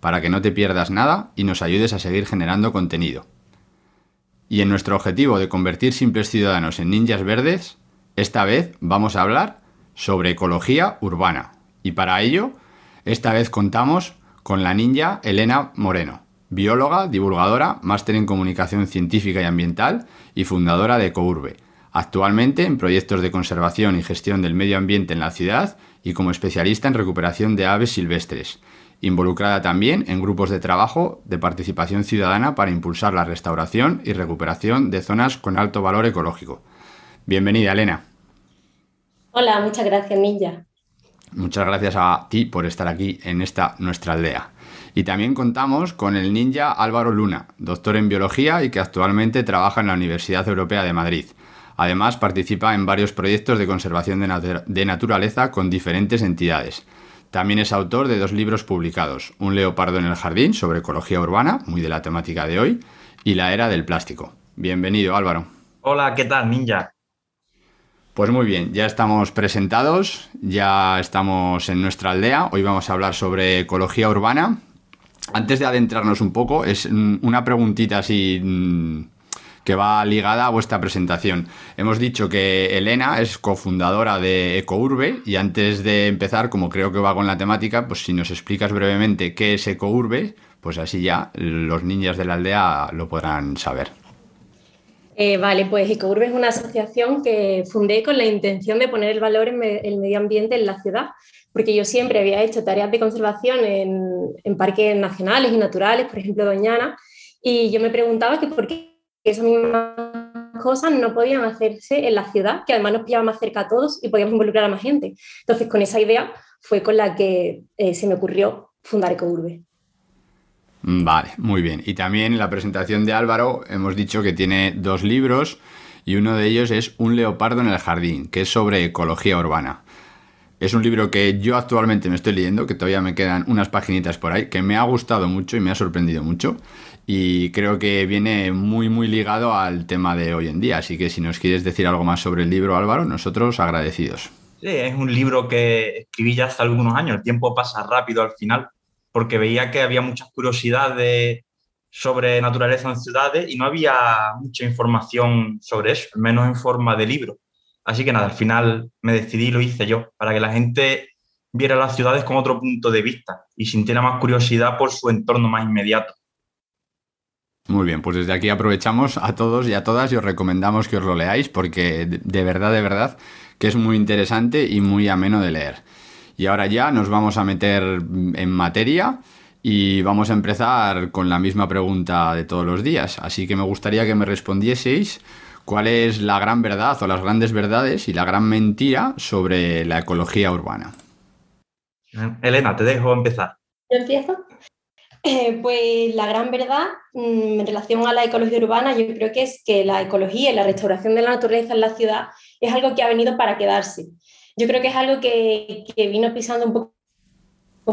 para que no te pierdas nada y nos ayudes a seguir generando contenido. Y en nuestro objetivo de convertir simples ciudadanos en ninjas verdes, esta vez vamos a hablar sobre ecología urbana. Y para ello, esta vez contamos con la ninja Elena Moreno, bióloga, divulgadora, máster en comunicación científica y ambiental y fundadora de Ecourbe. Actualmente en proyectos de conservación y gestión del medio ambiente en la ciudad y como especialista en recuperación de aves silvestres. Involucrada también en grupos de trabajo de participación ciudadana para impulsar la restauración y recuperación de zonas con alto valor ecológico. Bienvenida, Elena. Hola, muchas gracias, Ninja. Muchas gracias a ti por estar aquí en esta nuestra aldea. Y también contamos con el ninja Álvaro Luna, doctor en biología y que actualmente trabaja en la Universidad Europea de Madrid. Además, participa en varios proyectos de conservación de, de naturaleza con diferentes entidades. También es autor de dos libros publicados, Un leopardo en el jardín sobre ecología urbana, muy de la temática de hoy, y La era del plástico. Bienvenido, Álvaro. Hola, ¿qué tal, ninja? Pues muy bien, ya estamos presentados, ya estamos en nuestra aldea. Hoy vamos a hablar sobre ecología urbana. Antes de adentrarnos un poco, es una preguntita así mm, que va ligada a vuestra presentación. Hemos dicho que Elena es cofundadora de Ecourbe y antes de empezar, como creo que va con la temática, pues si nos explicas brevemente qué es Ecourbe, pues así ya los niños de la aldea lo podrán saber. Eh, vale, pues Ecourbe es una asociación que fundé con la intención de poner el valor en el medio ambiente en la ciudad, porque yo siempre había hecho tareas de conservación en, en parques nacionales y naturales, por ejemplo Doñana, y yo me preguntaba que por qué esas mismas cosas no podían hacerse en la ciudad, que además nos pillaba más cerca a todos y podíamos involucrar a más gente. Entonces, con esa idea fue con la que eh, se me ocurrió fundar Ecourbe. Vale, muy bien. Y también en la presentación de Álvaro hemos dicho que tiene dos libros y uno de ellos es Un leopardo en el jardín, que es sobre ecología urbana. Es un libro que yo actualmente me estoy leyendo, que todavía me quedan unas paginitas por ahí, que me ha gustado mucho y me ha sorprendido mucho. Y creo que viene muy, muy ligado al tema de hoy en día. Así que si nos quieres decir algo más sobre el libro, Álvaro, nosotros agradecidos. Sí, es un libro que escribí ya hace algunos años. El tiempo pasa rápido al final, porque veía que había muchas curiosidades sobre naturaleza en ciudades y no había mucha información sobre eso, al menos en forma de libro. Así que nada, al final me decidí y lo hice yo, para que la gente viera las ciudades con otro punto de vista y sintiera más curiosidad por su entorno más inmediato. Muy bien, pues desde aquí aprovechamos a todos y a todas y os recomendamos que os lo leáis porque de de verdad, de verdad, que es muy interesante y muy ameno de leer. Y ahora ya nos vamos a meter en materia y vamos a empezar con la misma pregunta de todos los días. Así que me gustaría que me respondieseis cuál es la gran verdad o las grandes verdades y la gran mentira sobre la ecología urbana. Elena, te dejo empezar. ¿Yo empiezo? Eh, pues la gran verdad mm, en relación a la ecología urbana, yo creo que es que la ecología y la restauración de la naturaleza en la ciudad es algo que ha venido para quedarse. Yo creo que es algo que, que vino pisando un poco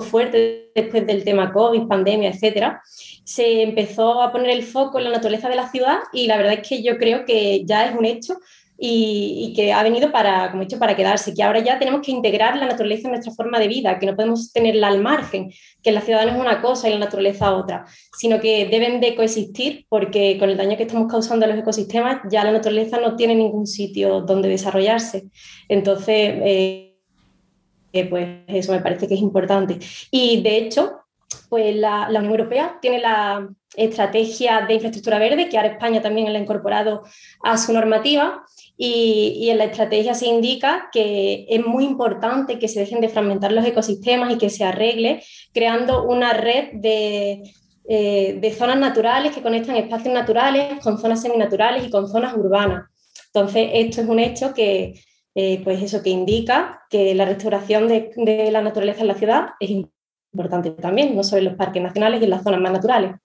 fuerte después del tema COVID, pandemia, etcétera. Se empezó a poner el foco en la naturaleza de la ciudad y la verdad es que yo creo que ya es un hecho y, y, que ha venido para, como he dicho, para quedarse, que ahora ya tenemos que integrar la naturaleza en nuestra forma de vida, que no podemos tenerla al margen, que la ciudad no es una cosa y la naturaleza otra, sino que deben de coexistir porque con el daño que estamos causando a los ecosistemas ya la naturaleza no tiene ningún sitio donde desarrollarse. Entonces, eh, pues eso me parece que es importante. Y de hecho, pues la, Unión Europea tiene la estrategia de infraestructura verde, que ahora España también la ha incorporado a su normativa, y, en la estrategia se indica que es muy importante que se dejen de fragmentar los ecosistemas y que se arregle creando una red de, eh, de zonas naturales que conectan espacios naturales con zonas seminaturales y con zonas urbanas. Entonces, esto es un hecho que, eh, pues eso que indica que la restauración de, de, la naturaleza en la ciudad es importante también, no solo en los parques nacionales y en las zonas más naturales.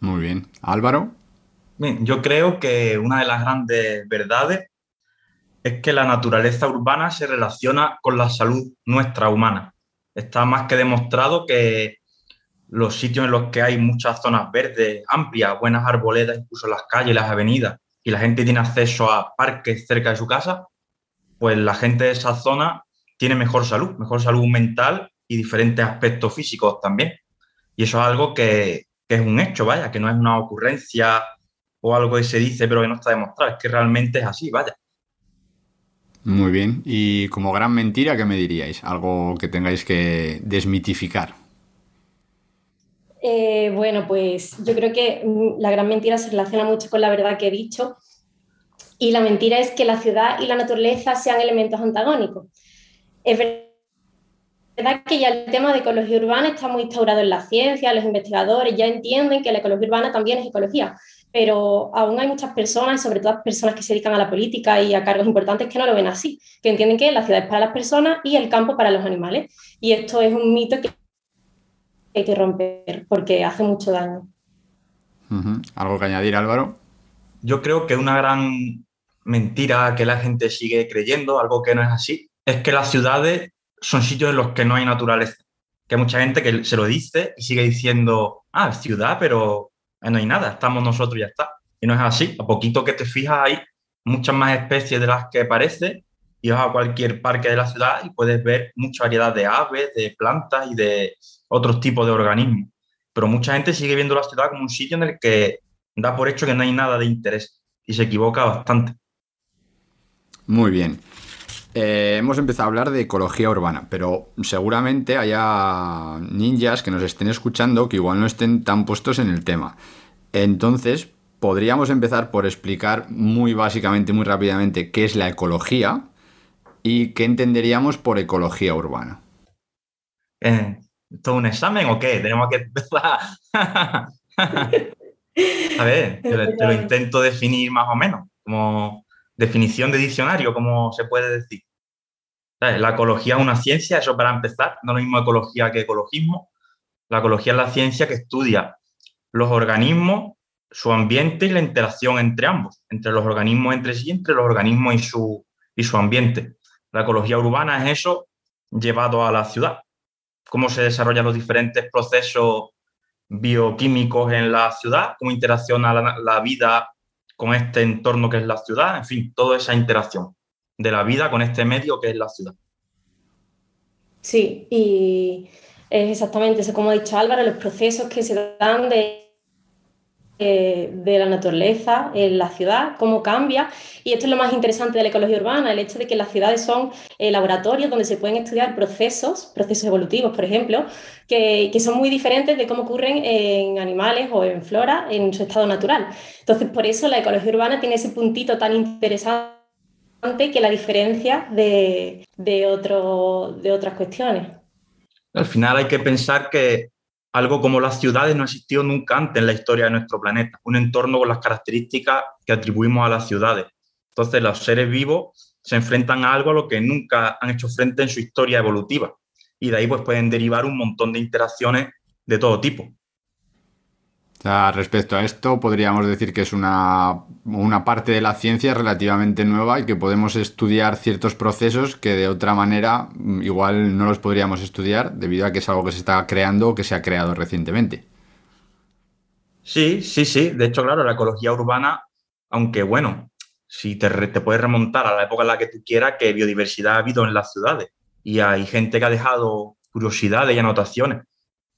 Muy bien. Álvaro. Bien, yo creo que una de las grandes verdades es que la naturaleza urbana se relaciona con la salud nuestra humana. Está más que demostrado que los sitios en los que hay muchas zonas verdes, amplias, buenas arboledas, incluso las calles, las avenidas, y la gente tiene acceso a parques cerca de su casa, pues la gente de esa zona tiene mejor salud, mejor salud mental y diferentes aspectos físicos también. Y eso es algo que, que es un hecho, vaya, que no es una ocurrencia o algo que se dice pero que no está demostrado, es que realmente es así, vaya. Muy bien. Y como gran mentira, ¿qué me diríais? Algo que tengáis que desmitificar. Eh, bueno, pues yo creo que mm, la gran mentira se relaciona mucho con la verdad que he dicho. Y la mentira es que la ciudad y la naturaleza sean elementos antagónicos. Es verdad que ya el tema de ecología urbana está muy instaurado en la ciencia, los investigadores ya entienden que la ecología urbana también es ecología, pero aún hay muchas personas, sobre todo personas que se dedican a la política y a cargos importantes, que no lo ven así, que entienden que la ciudad es para las personas y el campo para los animales. Y esto es un mito que hay que romper porque hace mucho daño. ¿Algo que añadir, Álvaro? Yo creo que una gran mentira que la gente sigue creyendo, algo que no es así, es que las ciudades son sitios en los que no hay naturaleza. Que hay mucha gente que se lo dice y sigue diciendo, ah, ciudad, pero no hay nada, estamos nosotros y ya está. Y no es así. A poquito que te fijas hay muchas más especies de las que parece y vas a cualquier parque de la ciudad y puedes ver mucha variedad de aves, de plantas y de otros tipos de organismos. Pero mucha gente sigue viendo la ciudad como un sitio en el que da por hecho que no hay nada de interés y se equivoca bastante. Muy bien. Eh, hemos empezado a hablar de ecología urbana, pero seguramente haya ninjas que nos estén escuchando que igual no estén tan puestos en el tema. Entonces, podríamos empezar por explicar muy básicamente, muy rápidamente, qué es la ecología y qué entenderíamos por ecología urbana. Eh, ¿Esto es un examen o qué? Tenemos que empezar. a ver, te, lo intento definir más o menos, como definición de diccionario, como se puede decir. La ecología es una ciencia, eso para empezar, no lo mismo ecología que ecologismo. La ecología es la ciencia que estudia los organismos, su ambiente y la interacción entre ambos, entre los organismos entre sí, entre los organismos y su, y su ambiente. La ecología urbana es eso llevado a la ciudad cómo se desarrollan los diferentes procesos bioquímicos en la ciudad, cómo interacciona la, vida con este entorno que es la ciudad, en fin, toda esa interacción de la vida con este medio que es la ciudad. Sí, y es exactamente eso, como ha dicho Álvaro, los procesos que se dan de de la naturaleza en la ciudad, cómo cambia. Y esto es lo más interesante de la ecología urbana, el hecho de que las ciudades son eh, laboratorios donde se pueden estudiar procesos, procesos evolutivos, por ejemplo, que, son muy diferentes de cómo ocurren en animales o en flora en su estado natural. Entonces, por eso la ecología urbana tiene ese puntito tan interesante que la diferencia de otras cuestiones. Al final hay que pensar que algo como las ciudades no existió nunca antes en la historia de nuestro planeta, un entorno con las características que atribuimos a las ciudades. Entonces los seres vivos se enfrentan a algo a lo que nunca han hecho frente en su historia evolutiva y de ahí pues pueden derivar un montón de interacciones de todo tipo respecto a esto, podríamos decir que es una, parte de la ciencia relativamente nueva y que podemos estudiar ciertos procesos que de otra manera mm, igual no los podríamos estudiar debido a que es algo que se está creando o que se ha creado recientemente. Sí, sí, sí. De hecho, claro, la ecología urbana, aunque bueno, si te, te puedes remontar a la época en la que tú quieras, que biodiversidad ha habido en las ciudades y hay gente que ha dejado curiosidades y anotaciones.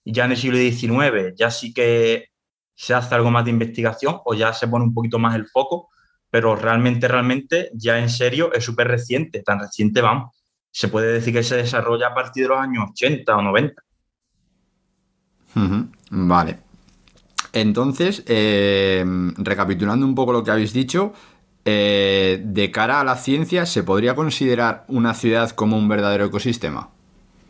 Ya en el siglo XIX ya sí que se hace algo más de investigación o ya se pone un poquito más el foco, pero realmente, realmente, ya en serio, es súper reciente, tan reciente vamos. se puede decir que se desarrolla a partir de los años 80 o 90. Vale. Entonces, eh, recapitulando un poco lo que habéis dicho, eh, de cara a la ciencia, ¿se podría considerar una ciudad como un verdadero ecosistema?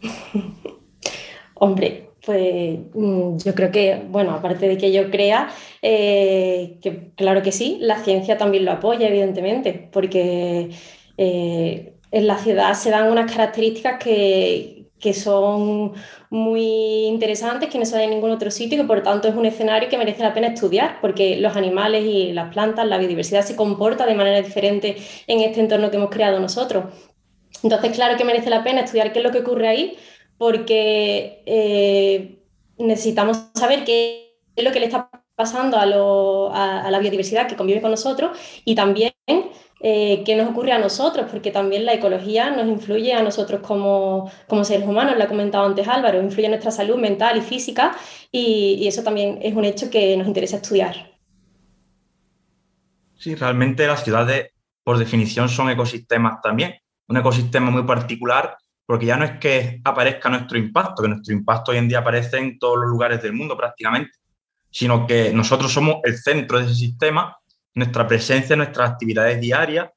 Hombre, pues mm, yo creo que, bueno, aparte de que yo crea, eh, que claro que sí, la ciencia también lo apoya, evidentemente, porque en la ciudad se dan unas características que, que son muy interesantes, que no se ven en ningún otro sitio y que por tanto es un escenario que merece la pena estudiar, porque los animales y las plantas, la biodiversidad se comporta de manera diferente en este entorno que hemos creado nosotros. Entonces, claro que merece la pena estudiar qué es lo que ocurre ahí, porque eh, necesitamos saber qué es lo que le está pasando a, a la biodiversidad que convive con nosotros y también eh, qué nos ocurre a nosotros, porque también la ecología nos influye a nosotros como, seres humanos, lo ha comentado antes Álvaro, influye en nuestra salud mental y física y, eso también es un hecho que nos interesa estudiar. Sí, realmente las ciudades, por definición, son ecosistemas también. Un ecosistema muy particular, porque ya no es que aparezca nuestro impacto, que nuestro impacto hoy en día aparece en todos los lugares del mundo prácticamente, sino que nosotros somos el centro de ese sistema nuestra presencia, nuestras actividades diarias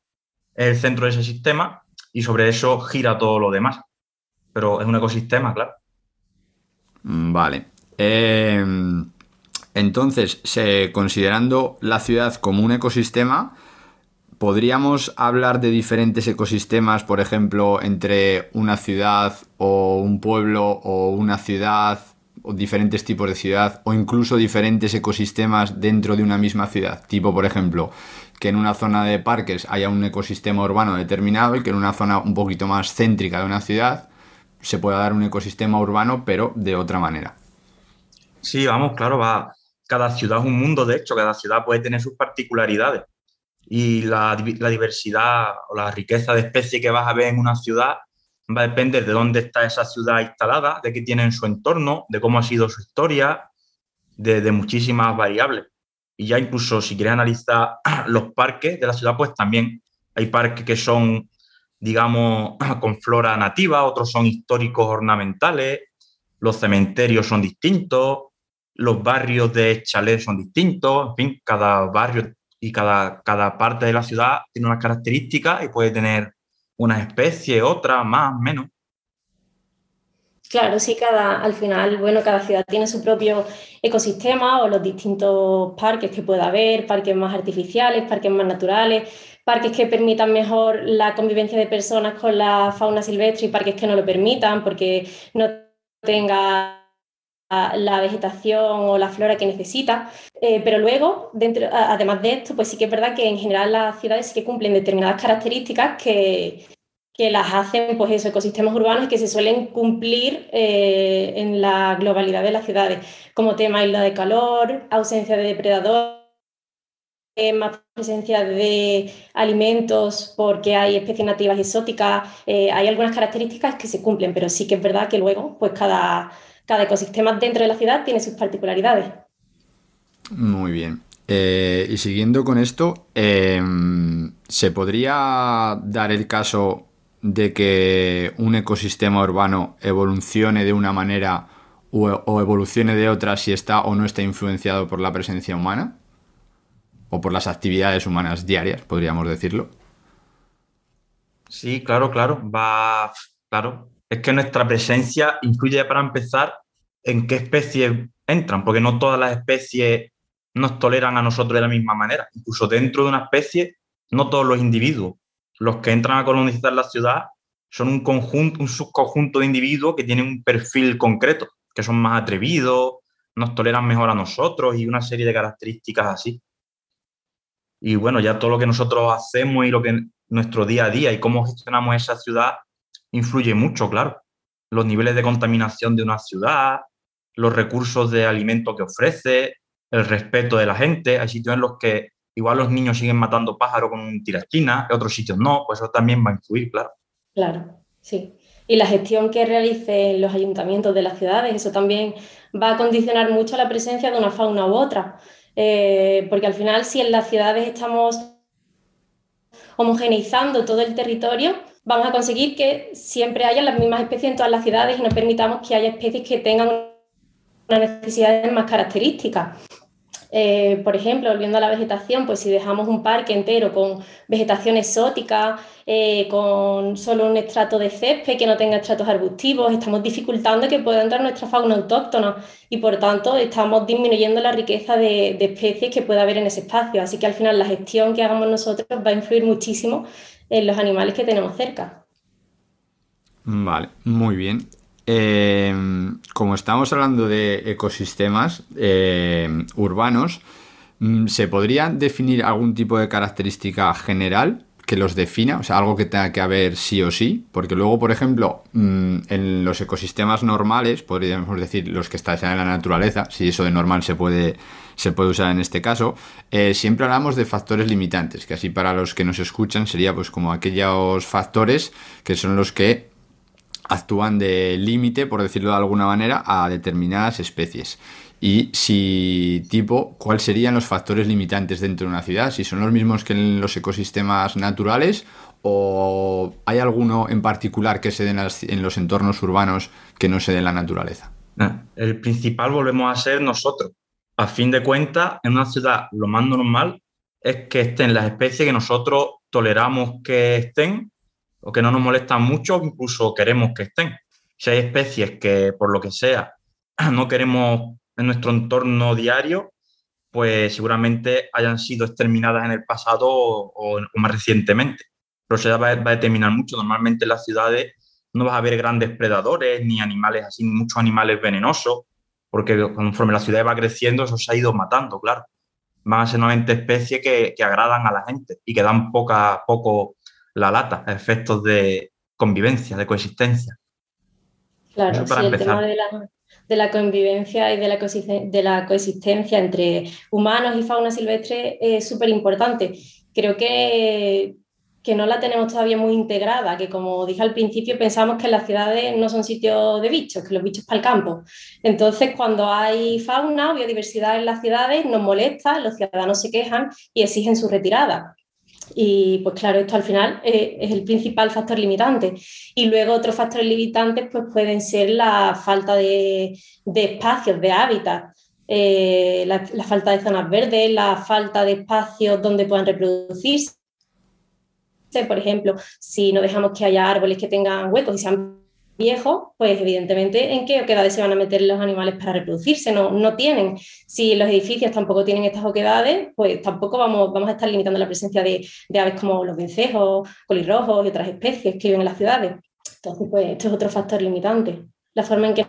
es el centro de ese sistema y sobre eso gira todo lo demás. Pero es un ecosistema, claro. Mm, vale. Em, entonces, considerando la ciudad como un ecosistema, ¿podríamos hablar de diferentes ecosistemas, por ejemplo, entre una ciudad o un pueblo o una ciudad o diferentes tipos de ciudad o incluso diferentes ecosistemas dentro de una misma ciudad. Tipo, por ejemplo, que en una zona de parques haya un ecosistema urbano determinado y que en una zona un poquito más céntrica de una ciudad se pueda dar un ecosistema urbano, pero de otra manera. Sí, vamos, claro, va. Cada ciudad es un mundo, de hecho, cada ciudad puede tener sus particularidades. Y la, la diversidad o la riqueza de especies que vas a ver en una ciudad va a depender de dónde está esa ciudad instalada, de qué tiene en su entorno, de cómo ha sido su historia, de, muchísimas variables. Y ya incluso si quieres analizar los parques de la ciudad, pues también hay parques que son, digamos, con flora nativa, otros son históricos ornamentales, los cementerios son distintos, los barrios de chalés son distintos, en fin, cada barrio y cada, cada parte de la ciudad tiene unas características y puede tener una especie, otra, más, menos. Claro, sí, cada, al final, bueno, cada ciudad tiene su propio ecosistema o los distintos parques que pueda haber, parques más artificiales, parques más naturales, parques que permitan mejor la convivencia de personas con la fauna silvestre y parques que no lo permitan porque no tenga la vegetación o la flora que necesita. Eh, pero luego, dentro, además de esto, pues sí que es verdad que en general las ciudades sí que cumplen determinadas características que, que las hacen pues esos ecosistemas urbanos que se suelen cumplir eh, en la globalidad de las ciudades, como tema isla de calor, ausencia de depredadores, más presencia de alimentos porque hay especies nativas exóticas, eh, hay algunas características que se cumplen, pero sí que es verdad que luego pues cada cada ecosistema dentro de la ciudad tiene sus particularidades. Muy bien. Eh, y siguiendo con esto, em, ¿se podría dar el caso de que un ecosistema urbano evolucione de una manera o, evolucione de otra si está o no está influenciado por la presencia humana? ¿O por las actividades humanas diarias, podríamos decirlo? Sí, claro, claro. Va, claro es que nuestra presencia influye para empezar en qué especies entran, porque no todas las especies nos toleran a nosotros de la misma manera. Incluso dentro de una especie, no todos los individuos, los que entran a colonizar la ciudad, son un conjunto, un subconjunto de individuos que tienen un perfil concreto, que son más atrevidos, nos toleran mejor a nosotros y una serie de características así. Y bueno, ya todo lo que nosotros hacemos y lo que nuestro día a día y cómo gestionamos esa ciudad influye mucho, claro. Los niveles de contaminación de una ciudad, los recursos de alimento que ofrece, el respeto de la gente. Hay sitios en los que igual los niños siguen matando pájaros con un otros sitios no, pues eso también va a influir, claro. Claro, sí. Y la gestión que realicen los ayuntamientos de las ciudades, eso también va a condicionar mucho la presencia de una fauna u otra. Eh, porque al final, si en las ciudades estamos homogeneizando todo el territorio, vamos a conseguir que siempre haya las mismas especies en todas las ciudades y no permitamos que haya especies que tengan unas necesidades más características. Eh, por ejemplo, volviendo a la vegetación, pues si dejamos un parque entero con vegetación exótica, eh, con solo un estrato de césped que no tenga estratos arbustivos, estamos dificultando que pueda entrar nuestra fauna autóctona y por tanto estamos disminuyendo la riqueza de, de especies que pueda haber en ese espacio. Así que al final la gestión que hagamos nosotros va a influir muchísimo en los animales que tenemos cerca. Vale, muy bien. Eh, como estamos hablando de ecosistemas eh, urbanos, mm, ¿se podría definir algún tipo de característica general que los defina? O sea, algo que tenga que haber sí o sí. Porque luego, por ejemplo, mm, en los ecosistemas normales, podríamos decir los que están en la naturaleza, si eso de normal se puede, se puede usar en este caso, eh, siempre hablamos de factores limitantes, que así para los que nos escuchan sería pues como aquellos factores que son los que actúan de límite, por decirlo de alguna manera, a determinadas especies. Y si tipo, ¿cuáles serían los factores limitantes dentro de una ciudad? Si son los mismos que en los ecosistemas naturales o hay alguno en particular que se den en los entornos urbanos que no se dé en la naturaleza. El principal volvemos a ser nosotros. A fin de cuentas, en una ciudad lo más normal es que estén las especies que nosotros toleramos que estén o que no nos molestan mucho, incluso queremos que estén. Si hay especies que por lo que sea no queremos en nuestro entorno diario, pues seguramente hayan sido exterminadas en el pasado o, más recientemente. Pero eso va, a determinar mucho. Normalmente en las ciudades no vas a ver grandes predadores ni animales así, muchos animales venenosos, porque conforme la ciudad va creciendo, eso se ha ido matando, claro. Van a ser nuevamente especies que, que agradan a la gente y que dan poca, poco la lata, efectos de convivencia, de coexistencia. Claro, sí, el tema de la, convivencia y de la, de la coexistencia entre humanos y fauna silvestre es súper importante. Creo que, que no la tenemos todavía muy integrada, que como dije al principio, pensamos que las ciudades no son sitios de bichos, que los bichos para el campo. Entonces, cuando hay fauna o biodiversidad en las ciudades, nos molesta, los ciudadanos se quejan y exigen su retirada. Y pues claro, esto al final eh, es el principal factor limitante. Y luego otros factores limitantes pues pueden ser la falta de, espacios, de hábitat, eh, la, falta de zonas verdes, la falta de espacios donde puedan reproducirse. Por ejemplo, si no dejamos que haya árboles que tengan huecos y sean viejos, pues evidentemente en qué oquedades se van a meter los animales para reproducirse, no, no tienen. Si los edificios tampoco tienen estas oquedades, pues tampoco vamos, vamos a estar limitando la presencia de, aves como los vencejos, colirrojos y otras especies que viven en las ciudades. Entonces, pues esto es otro factor limitante, la forma en que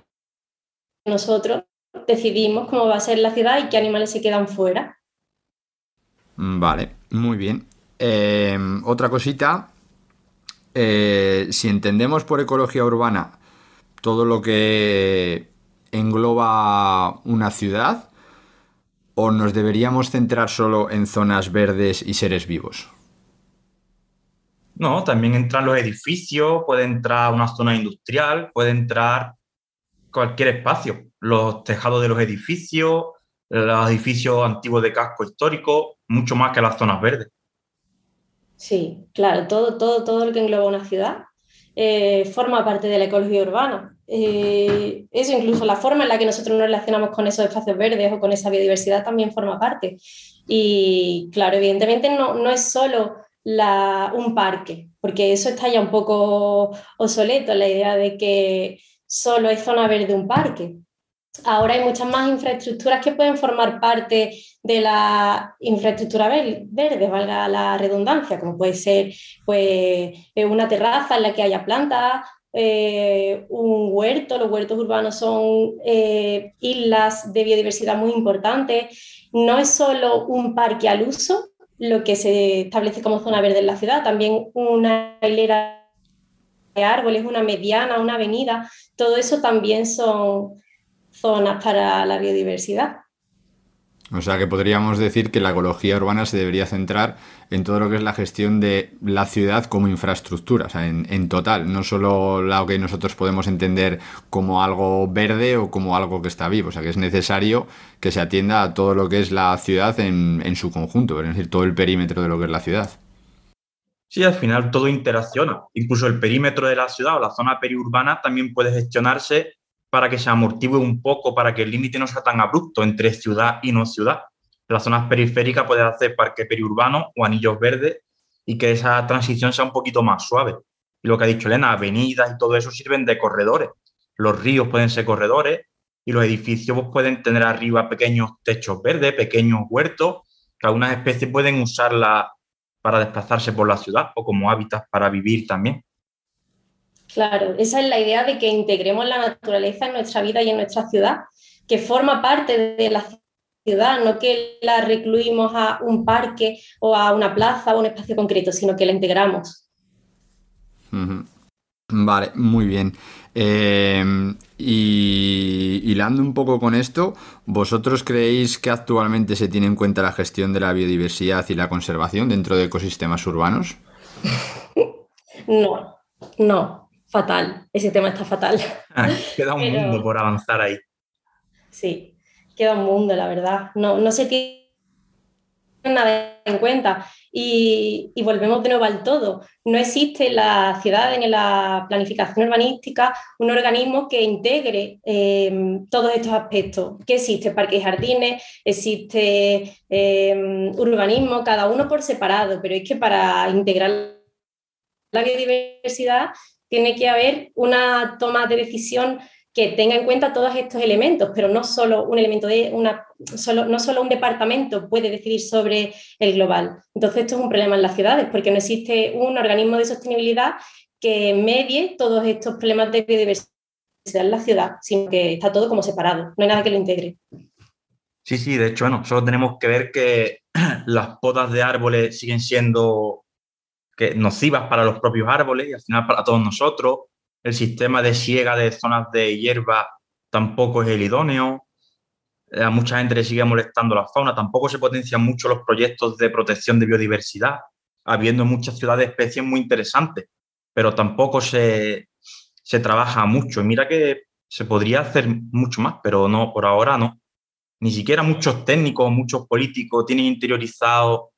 nosotros decidimos cómo va a ser la ciudad y qué animales se quedan fuera. Vale, muy bien. Eh, otra cosita eh, si entendemos por ecología urbana todo lo que engloba una ciudad, o nos deberíamos centrar solo en zonas verdes y seres vivos? No, también entran los edificios, puede entrar una zona industrial, puede entrar cualquier espacio, los tejados de los edificios, los edificios antiguos de casco histórico, mucho más que las zonas verdes. Sí, claro, todo, todo, todo lo que engloba una ciudad eh, forma parte de la ecología urbana. Eh, eso incluso la forma en la que nosotros nos relacionamos con esos espacios verdes o con esa biodiversidad también forma parte. Y claro, evidentemente no, no es solo la, un parque, porque eso está ya un poco obsoleto, la idea de que solo es zona verde un parque. Ahora hay muchas más infraestructuras que pueden formar parte de la infraestructura verde, valga la redundancia, como puede ser pues, una terraza en la que haya plantas, eh, un huerto, los huertos urbanos son eh, islas de biodiversidad muy importantes. No es solo un parque al uso lo que se establece como zona verde en la ciudad, también una hilera de árboles, una mediana, una avenida, todo eso también son zonas para la biodiversidad. O sea que podríamos decir que la ecología urbana se debería centrar en todo lo que es la gestión de la ciudad como infraestructura, o sea, en, total, no solo lo que nosotros podemos entender como algo verde o como algo que está vivo, o sea que es necesario que se atienda a todo lo que es la ciudad en, en su conjunto, es decir, todo el perímetro de lo que es la ciudad. Sí, al final todo interacciona. Incluso el perímetro de la ciudad o la zona periurbana también puede gestionarse para que se amortigue un poco, para que el límite no sea tan abrupto entre ciudad y no ciudad. Las zonas periféricas puede hacer parque periurbano o anillos verdes y que esa transición sea un poquito más suave. Y lo que ha dicho Elena, avenidas y todo eso sirven de corredores. Los ríos pueden ser corredores y los edificios pues, pueden tener arriba pequeños techos verdes, pequeños huertos, que algunas especies pueden usarla para desplazarse por la ciudad o como hábitat para vivir también. Claro, esa es la idea de que integremos la naturaleza en nuestra vida y en nuestra ciudad, que forma parte de la ciudad, no que la recluimos a un parque o a una plaza o un espacio concreto, sino que la integramos. Vale, muy bien. Em, y hilando un poco con esto, ¿vosotros creéis que actualmente se tiene en cuenta la gestión de la biodiversidad y la conservación dentro de ecosistemas urbanos? No, no, fatal. Ese tema está fatal. Ah, queda un mundo por avanzar ahí. Sí, queda un mundo, la verdad. No, no se tiene nada en cuenta. Y, volvemos de nuevo al todo. No existe en la ciudad, en la planificación urbanística, un organismo que integre eh, todos estos aspectos. ¿Qué existe? Parques y jardines, existe eh, urbanismo, cada uno por separado, pero es que para integrar la biodiversidad tiene que haber una toma de decisión que tenga en cuenta todos estos elementos, pero no solo un elemento de una, solo, no solo un departamento puede decidir sobre el global. Entonces esto es un problema en las ciudades, porque no existe un organismo de sostenibilidad que medie todos estos problemas de biodiversidad en la ciudad, sino que está todo como separado, no hay nada que lo integre. Sí, sí, de hecho, bueno, solo tenemos que ver que las podas de árboles siguen siendo que nocivas para los propios árboles y al final para todos nosotros el sistema de siega de zonas de hierba tampoco es el idóneo, a mucha gente le sigue molestando la fauna, tampoco se potencian mucho los proyectos de protección de biodiversidad, habiendo en muchas ciudades especies muy interesantes, pero tampoco se, se trabaja mucho. Y mira que se podría hacer mucho más, pero no, por ahora no. Ni siquiera muchos técnicos, muchos políticos tienen interiorizados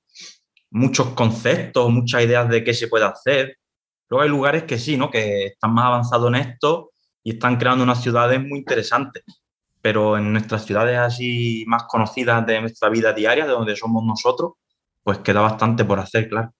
muchos conceptos, muchas ideas de qué se puede hacer. Luego hay lugares que sí, ¿no? Que están más avanzados en esto y están creando unas ciudades muy interesantes. Pero en nuestras ciudades así más conocidas de nuestra vida diaria, de donde somos nosotros, pues queda bastante por hacer, claro.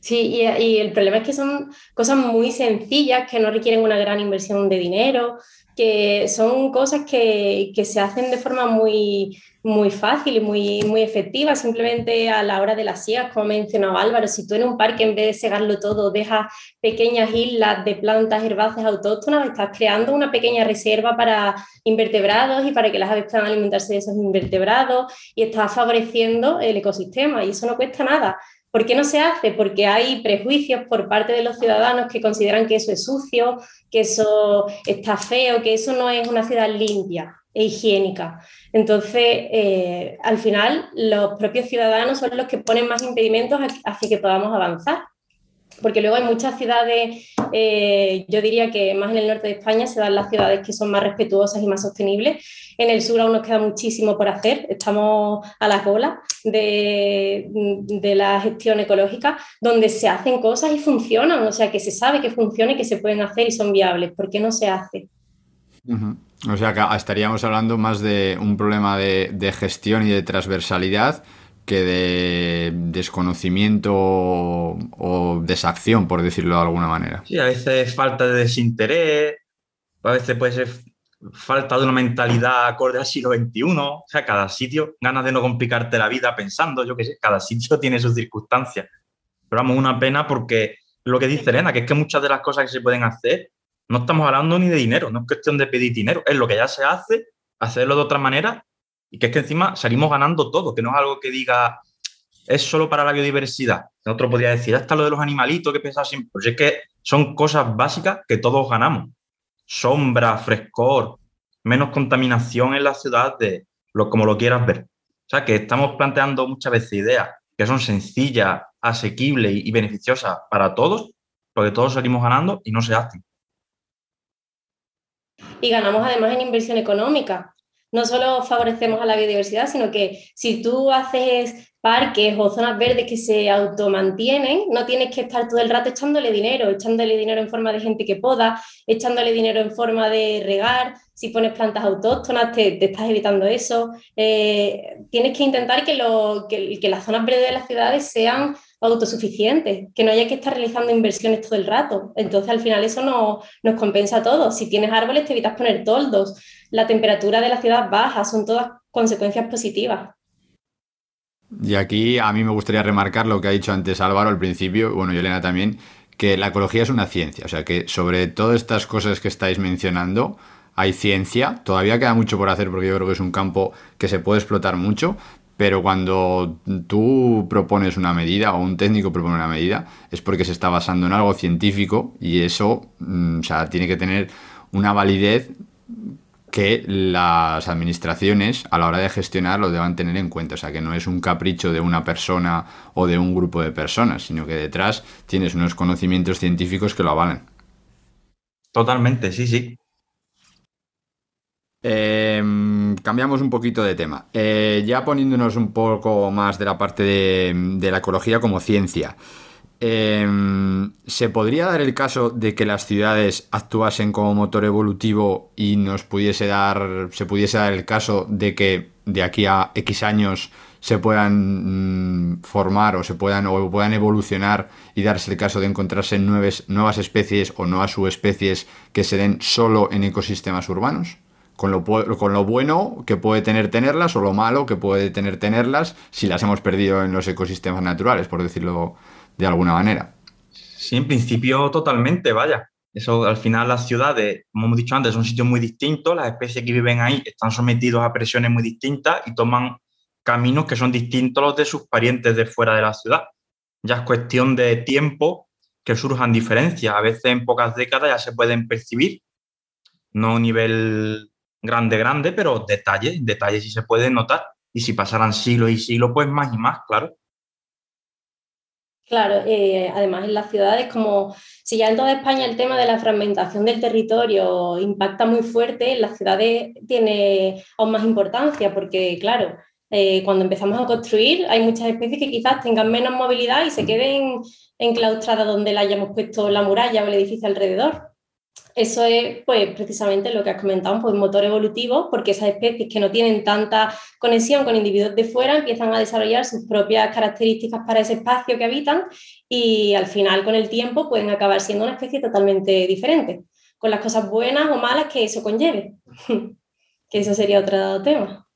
Sí, y, el problema es que son cosas muy sencillas que no requieren una gran inversión de dinero, que son cosas que se hacen de forma muy, muy fácil y muy, muy efectiva, simplemente a la hora de las siegas, como mencionaba Álvaro, si tú en un parque en vez de segarlo todo dejas pequeñas islas de plantas herbáceas autóctonas, estás creando una pequeña reserva para invertebrados y para que las aves puedan alimentarse de esos invertebrados y estás favoreciendo el ecosistema y eso no cuesta nada. ¿Por qué no se hace? Porque hay prejuicios por parte de los ciudadanos que consideran que eso es sucio, que eso está feo, que eso no es una ciudad limpia e higiénica. Entonces, eh, al final, los propios ciudadanos son los que ponen más impedimentos hacia que podamos avanzar. Porque luego hay muchas ciudades, eh, yo diría que más en el norte de España se dan las ciudades que son más respetuosas y más sostenibles. En el sur aún nos queda muchísimo por hacer, estamos a la cola de, la gestión ecológica, donde se hacen cosas y funcionan, o sea, que se sabe que funcionan y que se pueden hacer y son viables. ¿Por qué no se hace? O sea que estaríamos hablando más de un problema de, gestión y de transversalidad que de desconocimiento o, desacción, por decirlo de alguna manera. Sí, a veces falta de desinterés, a veces puede ser falta de una mentalidad acorde al siglo XXI, o sea, cada sitio, ganas de no complicarte la vida pensando, yo qué sé, cada sitio tiene sus circunstancias. Pero vamos, una pena porque lo que dice Elena, que es que muchas de las cosas que se pueden hacer no estamos hablando ni de dinero, no es cuestión de pedir dinero, es lo que ya se hace, hacerlo de otra manera y que es que encima salimos ganando todo, que no es algo que diga es solo para la biodiversidad. Otro podría decir, hasta lo de los animalitos que pensaba siempre. Pues es que son cosas básicas que todos ganamos. Sombra, frescor, menos contaminación en la ciudad, de lo, como lo quieras ver. O sea, que estamos planteando muchas veces ideas que son sencillas, asequibles y beneficiosas para todos, porque todos salimos ganando y no se hacen y ganamos además en inversión económica, no solo favorecemos a la biodiversidad, sino que si tú haces parques o zonas verdes que se automantienen, no tienes que estar todo el rato echándole dinero, echándole dinero en forma de gente que poda, echándole dinero en forma de regar, si pones plantas autóctonas te, estás evitando eso. Eh, tienes que intentar que, lo, que, las zonas verdes de las ciudades sean autosuficientes, que no haya que estar realizando inversiones todo el rato. Entonces al final eso no, nos compensa a todos. Si tienes árboles te evitas poner toldos, la temperatura de la ciudad baja, son todas consecuencias positivas. Y aquí a mí me gustaría remarcar lo que ha dicho antes Álvaro al principio, bueno, y Elena también, que la ecología es una ciencia, o sea que sobre todas estas cosas que estáis mencionando hay ciencia, todavía queda mucho por hacer porque yo creo que es un campo que se puede explotar mucho, pero cuando tú propones una medida o un técnico propone una medida es porque se está basando en algo científico y eso mm, tiene que tener una validez que las administraciones a la hora de gestionar lo deban tener en cuenta. O sea, que no es un capricho de una persona o de un grupo de personas, sino que detrás tienes unos conocimientos científicos que lo avalan. Totalmente, sí, sí. Em, cambiamos un poquito de tema. Eh, ya poniéndonos un poco más de la parte de la ecología como ciencia. Em, ¿Se podría dar el caso de que las ciudades actuasen como motor evolutivo y nos pudiese dar, se pudiese dar el caso de que de aquí a X años se puedan mm, formar o se puedan o puedan evolucionar y darse el caso de encontrarse nuevas, nuevas especies o nuevas subespecies que se den solo en ecosistemas urbanos? Con lo, con lo bueno que puede tener tenerlas o lo malo que puede tener tenerlas si las hemos perdido en los ecosistemas naturales, por decirlo de alguna manera. Sí, en principio totalmente, vaya. Eso al final las ciudades, como hemos dicho antes, son sitios muy distintos, las especies que viven ahí están sometidos a presiones muy distintas y toman caminos que son distintos a los de sus parientes de fuera de la ciudad. Ya es cuestión de tiempo que surjan diferencias. A veces en pocas décadas ya se pueden percibir, no a nivel grande, grande, pero detalles, detalles sí se pueden notar. Y si pasaran siglos y siglos, pues más y más, claro. Claro, eh, además en las ciudades, como si ya en toda España el tema de la fragmentación del territorio impacta muy fuerte, en las ciudades tiene aún más importancia, porque claro, eh, cuando empezamos a construir hay muchas especies que quizás tengan menos movilidad y se queden enclaustradas donde le hayamos puesto la muralla o el edificio alrededor. Eso es pues, precisamente lo que has comentado, pues, motor evolutivo, porque esas especies que no tienen tanta conexión con individuos de fuera empiezan a desarrollar sus propias características para ese espacio que habitan y al final con el tiempo pueden acabar siendo una especie totalmente diferente, con las cosas buenas o malas que eso conlleve, que eso sería otro tema.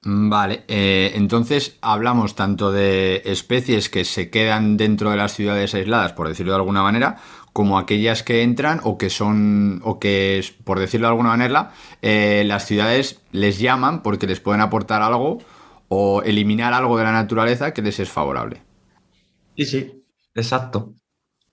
Vale, eh, entonces hablamos tanto de especies que se quedan dentro de las ciudades aisladas, por decirlo de alguna manera, como aquellas que entran o que son, o que, por decirlo de alguna manera, eh, las ciudades les llaman porque les pueden aportar algo o eliminar algo de la naturaleza que les es favorable. Sí, sí, exacto.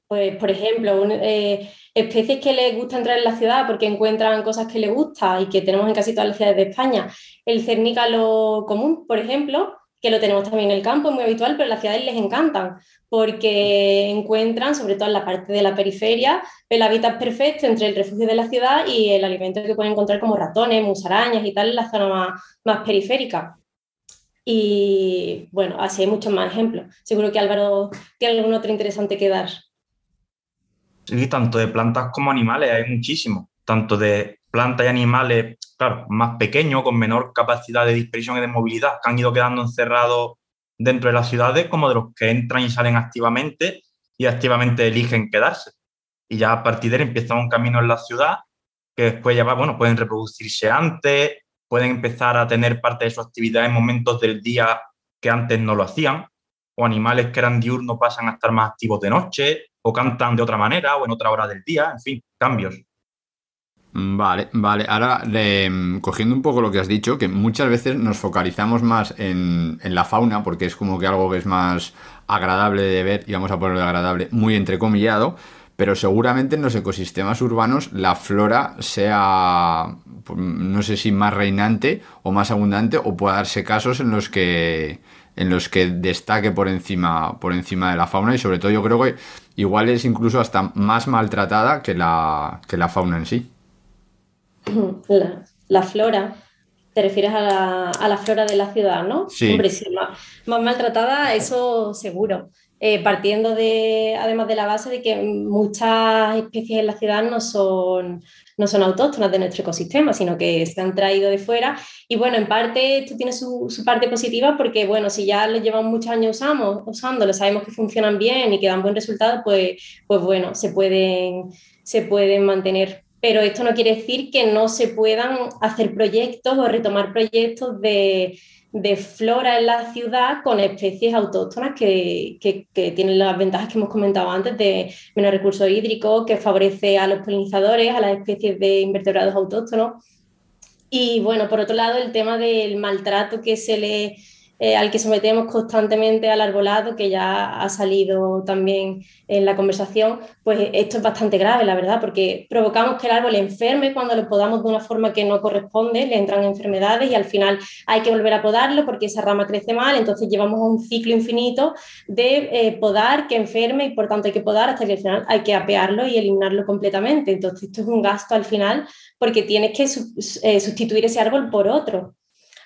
Pues, por ejemplo, eh, especies que les gusta entrar en la ciudad porque encuentran cosas que les gusta y que tenemos en casi todas las ciudades de España. El cernícalo común, por ejemplo, que lo tenemos también en el campo, es muy habitual, pero las ciudades les encantan porque encuentran, sobre todo en la parte de la periferia, el hábitat perfecto entre el refugio de la ciudad y el alimento que pueden encontrar como ratones, musarañas y tal en la zona más, más periférica. Y bueno, así hay muchos más ejemplos. Seguro que Álvaro tiene algún otro interesante que dar. Sí, tanto de plantas como animales, hay muchísimo. Tanto de plantas y animales claro, más pequeños, con menor capacidad de dispersión y de movilidad, que han ido quedando encerrados dentro de las ciudades, como de los que entran y salen activamente y activamente eligen quedarse. Y ya a partir de ahí empieza un camino en la ciudad que después ya va, bueno, pueden reproducirse antes, pueden empezar a tener parte de su actividad en momentos del día que antes no lo hacían, o animales que eran diurnos pasan a estar más activos de noche, o cantan de otra manera o en otra hora del día, en fin, cambios. Vale, vale. Ahora, cogiendo un poco lo que has dicho, que muchas veces nos focalizamos más en, la fauna, porque es como que algo que es más agradable de ver, y vamos a ponerlo agradable, muy entrecomillado, pero seguramente en los ecosistemas urbanos la flora sea, pues, no sé si más reinante o más abundante, o pueda darse casos en los que en los que destaque por encima, por encima de la fauna y sobre todo yo creo que igual es incluso hasta más maltratada que la, que la fauna en sí. La, flora. Te refieres a la, a la flora de la ciudad, ¿no? Sí. Hombre, sí, más, más maltratada, eso seguro. Eh, partiendo de, además de la base de que muchas especies en la ciudad no son, no son autóctonas de nuestro ecosistema, sino que se han traído de fuera. Y bueno, en parte esto tiene su, su parte positiva porque, bueno, si ya lo llevamos muchos años usamos, usándolo, sabemos que funcionan bien y que dan buen resultado, pues, pues bueno, se pueden, se pueden mantener. Pero esto no quiere decir que no se puedan hacer proyectos o retomar proyectos de de flora en la ciudad con especies autóctonas que, que, que, tienen las ventajas que hemos comentado antes de menos recursos hídricos, que favorece a los polinizadores, a las especies de invertebrados autóctonos. Y bueno, por otro lado, el tema del maltrato que se le eh, al que sometemos constantemente al arbolado, que ya ha salido también en la conversación, pues esto es bastante grave, la verdad, porque provocamos que el árbol enferme cuando lo podamos de una forma que no corresponde, le entran enfermedades y al final hay que volver a podarlo porque esa rama crece mal, entonces llevamos un ciclo infinito de eh, podar que enferme y por tanto hay que podar hasta que al final hay que apearlo y eliminarlo completamente. Entonces esto es un gasto al final porque tienes que eh, sustituir ese árbol por otro.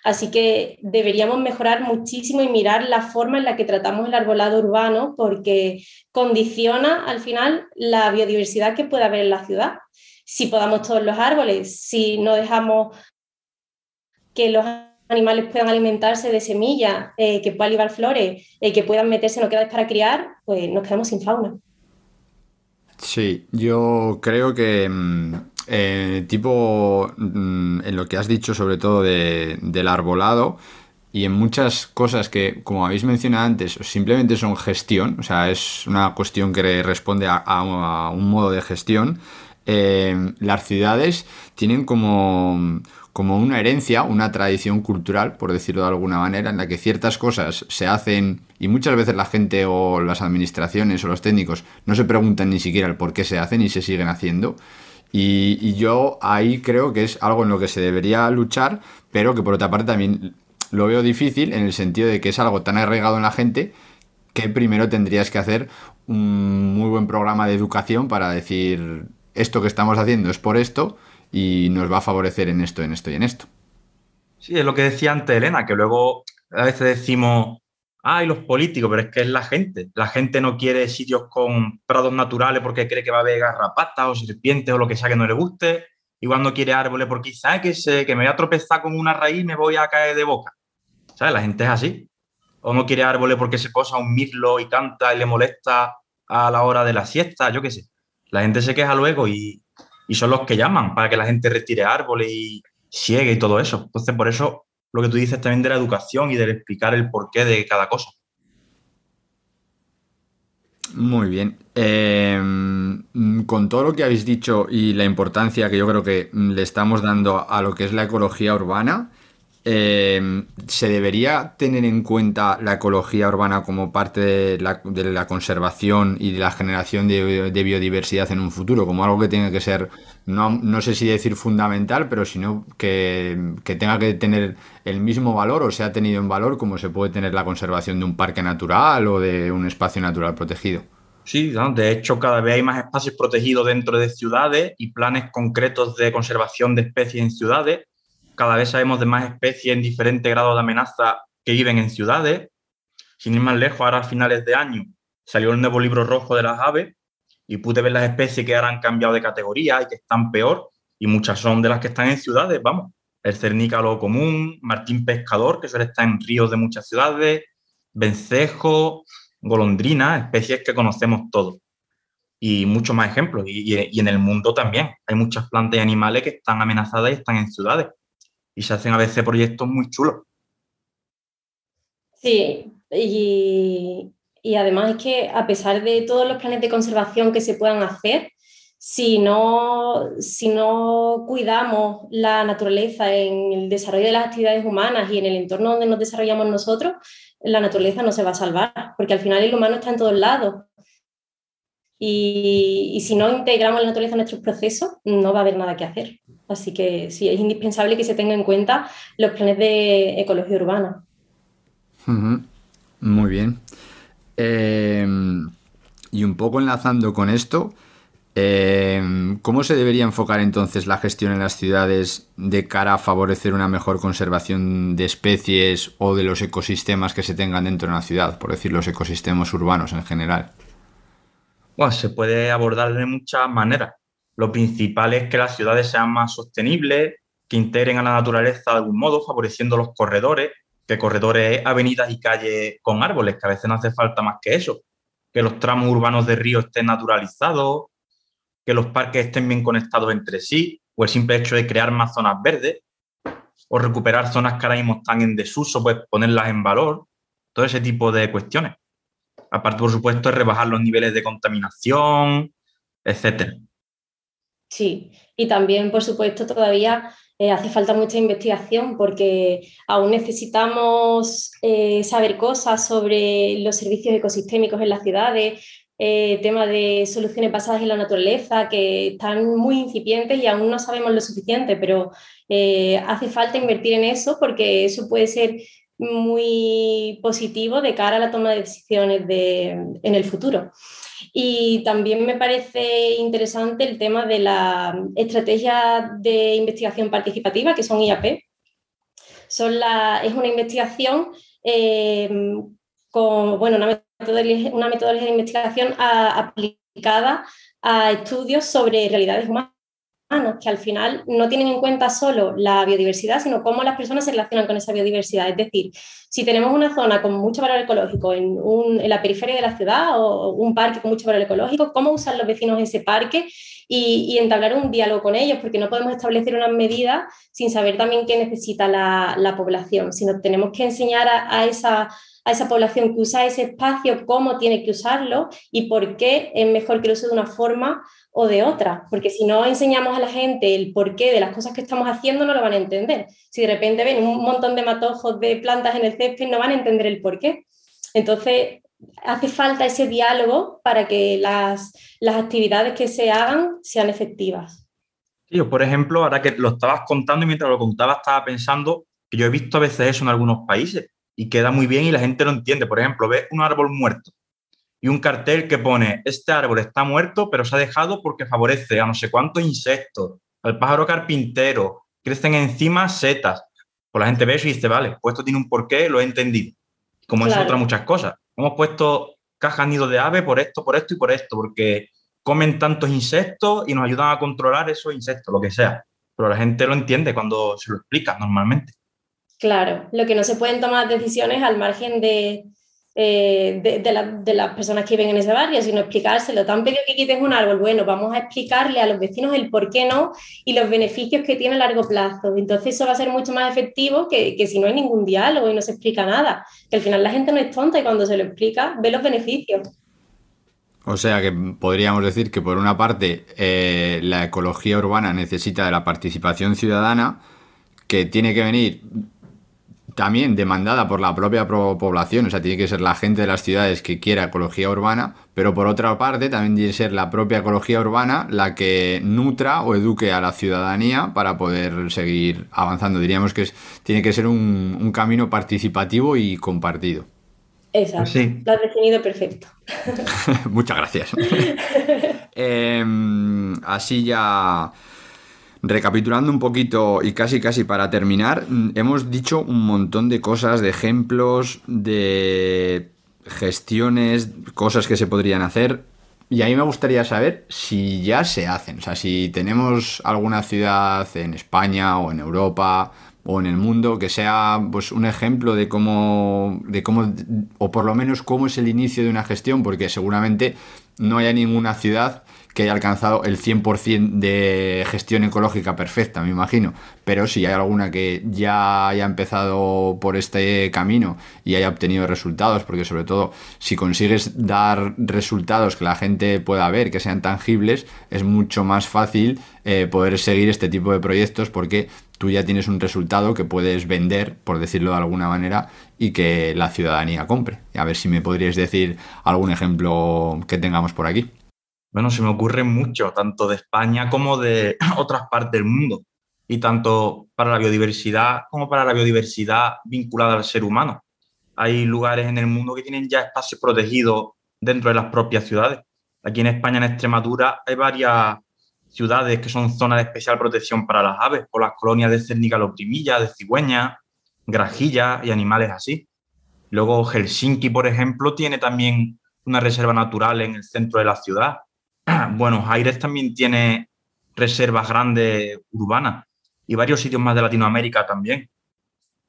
Así que deberíamos mejorar muchísimo y mirar la forma en la que tratamos el arbolado urbano porque condiciona al final la biodiversidad que puede haber en la ciudad. Si podamos todos los árboles, si no dejamos que los animales puedan alimentarse de semillas, eh, que puedan llevar flores, eh, que puedan meterse en que para criar, pues nos quedamos sin fauna. Sí, yo creo que mm, eh, tipo mm, en lo que has dicho sobre todo de, del arbolado y en muchas cosas que, como habéis mencionado antes, simplemente son gestión, o sea, es una cuestión que responde a, a un modo de gestión. Eh, las ciudades tienen como, como una herencia, una tradición cultural, por decirlo de alguna manera, en la que ciertas cosas se hacen y muchas veces la gente o las administraciones o los técnicos no se preguntan ni siquiera el por qué se hacen y se siguen haciendo. Y, yo ahí creo que es algo en lo que se debería luchar, pero que por otra parte también lo veo difícil en el sentido de que es algo tan arraigado en la gente que primero tendrías que hacer un muy buen programa de educación para decir esto que estamos haciendo es por esto y nos va a favorecer en esto, en esto y en esto. Sí, es lo que decía antes Elena, que luego a veces decimos, ay, los políticos, pero es que es la gente. La gente no quiere sitios con prados naturales porque cree que va a haber garrapatas o serpientes o lo que sea que no le guste. Igual no quiere árboles porque quizás que, se, que me voy a tropezar con una raíz y me voy a caer de boca. ¿Sabes? La gente es así. O no quiere árboles porque se posa un mirlo y canta y le molesta a la hora de la siesta, yo qué sé. La gente se queja luego y, y son los que llaman para que la gente retire árboles y siegue y todo eso. Entonces, por eso lo que tú dices también de la educación y del explicar el porqué de cada cosa. Muy bien. Eh, con todo lo que habéis dicho y la importancia que yo creo que le estamos dando a lo que es la ecología urbana, eh, ¿se debería tener en cuenta la ecología urbana como parte de la, de la conservación y de la generación de, de, biodiversidad en un futuro? Como algo que tiene que ser, no, no sé si decir fundamental, pero sino que, que, tenga que tener el mismo valor o sea tenido en valor como se puede tener la conservación de un parque natural o de un espacio natural protegido. Sí, de hecho cada vez hay más espacios protegidos dentro de ciudades y planes concretos de conservación de especies en ciudades cada vez sabemos de más especies en diferentes grados de amenaza que viven en ciudades. Sin ir más lejos, ahora a finales de año salió el nuevo libro rojo de las aves y pude ver las especies que ahora han cambiado de categoría y que están peor, y muchas son de las que están en ciudades, vamos. El cernícalo común, martín pescador, que suele estar en ríos de muchas ciudades, vencejo, golondrina, especies que conocemos todos. Y muchos más ejemplos. Y, y, y en el mundo también. Hay muchas plantas y animales que están amenazadas y están en ciudades y se hacen a veces proyectos muy chulos. Sí, y, y, además es que a pesar de todos los planes de conservación que se puedan hacer, si no, si no cuidamos la naturaleza en el desarrollo de las actividades humanas y en el entorno donde nos desarrollamos nosotros, la naturaleza no se va a salvar, porque al final el humano está en todos lados. Y, y si no integramos la naturaleza en nuestros procesos, no va a haber nada que hacer. Así que sí, es indispensable que se tenga en cuenta los planes de ecología urbana. Muy bien. Eh, y un poco enlazando con esto, Eh, ¿Cómo se debería enfocar entonces la gestión en las ciudades de cara a favorecer una mejor conservación de especies o de los ecosistemas que se tengan dentro de una ciudad, por decir los ecosistemas urbanos en general? Bueno, se puede abordar de muchas maneras. Lo principal es que las ciudades sean más sostenibles, que integren a la naturaleza de algún modo, favoreciendo los corredores, que corredores, avenidas y calles con árboles, que a veces no hace falta más que eso, que los tramos urbanos de río estén naturalizados, que los parques estén bien conectados entre sí, o el simple hecho de crear más zonas verdes, o recuperar zonas que ahora mismo están en desuso, pues ponerlas en valor, todo ese tipo de cuestiones. Aparte, por supuesto, de rebajar los niveles de contaminación, etcétera. Sí, y también, por supuesto, todavía eh, hace falta mucha investigación porque aún necesitamos eh, saber cosas sobre los servicios ecosistémicos en las ciudades, eh, tema de soluciones basadas en la naturaleza que están muy incipientes y aún no sabemos lo suficiente, pero eh, hace falta invertir en eso porque eso puede ser muy positivo de cara a la toma de decisiones de, en el futuro. Y también me parece interesante el tema de la estrategia de investigación participativa, que son IAP. Son la, es una investigación eh, con bueno, una una metodología de investigación aplicada a estudios sobre realidades humanas que al final no tienen en cuenta solo la biodiversidad, sino cómo las personas se relacionan con esa biodiversidad. Es decir, si tenemos una zona con mucho valor ecológico en, la periferia de la ciudad o un parque con mucho valor ecológico, cómo usan los vecinos ese parque y, entablar un diálogo con ellos, porque no podemos establecer unas medidas sin saber también qué necesita la, la población, sino tenemos que enseñar a esa a esa población que usa ese espacio, cómo tiene que usarlo y por qué es mejor que lo use de una forma o de otra. Porque si no enseñamos a la gente el porqué de las cosas que estamos haciendo, no lo van a entender. Si de repente ven un montón de matojos de plantas en el césped, no van a entender el porqué. Entonces, hace falta ese diálogo para que las, las actividades que se hagan sean efectivas. Yo, por ejemplo, ahora que lo estabas contando y mientras lo contaba estaba pensando que yo he visto a veces eso en algunos países y queda muy bien y la gente lo entiende. Por ejemplo, ve un árbol muerto y un cartel que pone, este árbol está muerto, pero se ha dejado porque favorece a no sé cuántos insectos, al pájaro carpintero, crecen encima setas. Pues la gente ve eso y dice, vale, pues esto tiene un porqué, lo he entendido. Como es otra muchas cosas. Hemos puesto cajas nido de ave por esto, por esto y por esto, porque comen tantos insectos y nos ayudan a controlar esos insectos, lo que sea. Pero la gente lo entiende cuando se lo explica normalmente. Claro, lo que no se pueden tomar decisiones al margen de, eh, de, las personas que viven en ese barrio, sino explicárselo. Te han pedido que quites un árbol, bueno, vamos a explicarle a los vecinos el por qué no y los beneficios que tiene a largo plazo. Entonces eso va a ser mucho más efectivo que, si no hay ningún diálogo y no se explica nada. Que al final la gente no es tonta y cuando se lo explica ve los beneficios. O sea que podríamos decir que por una parte eh, la ecología urbana necesita de la participación ciudadana, que tiene que venir también demandada por la propia población, o sea, tiene que ser la gente de las ciudades que quiera ecología urbana, pero por otra parte también tiene que ser la propia ecología urbana la que nutra o eduque a la ciudadanía para poder seguir avanzando. Diríamos que tiene que ser un, camino participativo y compartido. Exacto, sí. lo has definido perfecto. Muchas gracias. Em, así ya Recapitulando un poquito y casi casi para terminar, mm, hemos dicho un montón de cosas, de ejemplos, de gestiones, cosas que se podrían hacer. Y a mí me gustaría saber si ya se hacen. O sea, si tenemos alguna ciudad en España o en Europa o en el mundo que sea pues un ejemplo de cómo de cómo o por lo menos cómo es el inicio de una gestión porque seguramente no haya ninguna ciudad que haya alcanzado el 100% de gestión ecológica perfecta, me imagino. Pero si hay alguna que ya haya empezado por este camino y haya obtenido resultados, porque sobre todo si consigues dar resultados que la gente pueda ver, que sean tangibles, es mucho más fácil eh, poder seguir este tipo de proyectos porque tú ya tienes un resultado que puedes vender, por decirlo de alguna manera, y que la ciudadanía compre. A ver si me podrías decir algún ejemplo que tengamos por aquí. Bueno, se me ocurre mucho, tanto de España como de otras partes del mundo, y tanto para la biodiversidad como para la biodiversidad vinculada al ser humano. Hay lugares en el mundo que tienen ya espacios protegidos dentro de las propias ciudades. Aquí en España, en Extremadura, hay varias ciudades que son zonas de especial protección para las aves, por las colonias de cernigaloprimilla, de cigüeñas, grajillas y animales así. Luego Helsinki, por ejemplo, tiene también una reserva natural en el centro de la ciudad. Buenos Aires también tiene reservas grandes urbanas y varios sitios más de Latinoamérica también.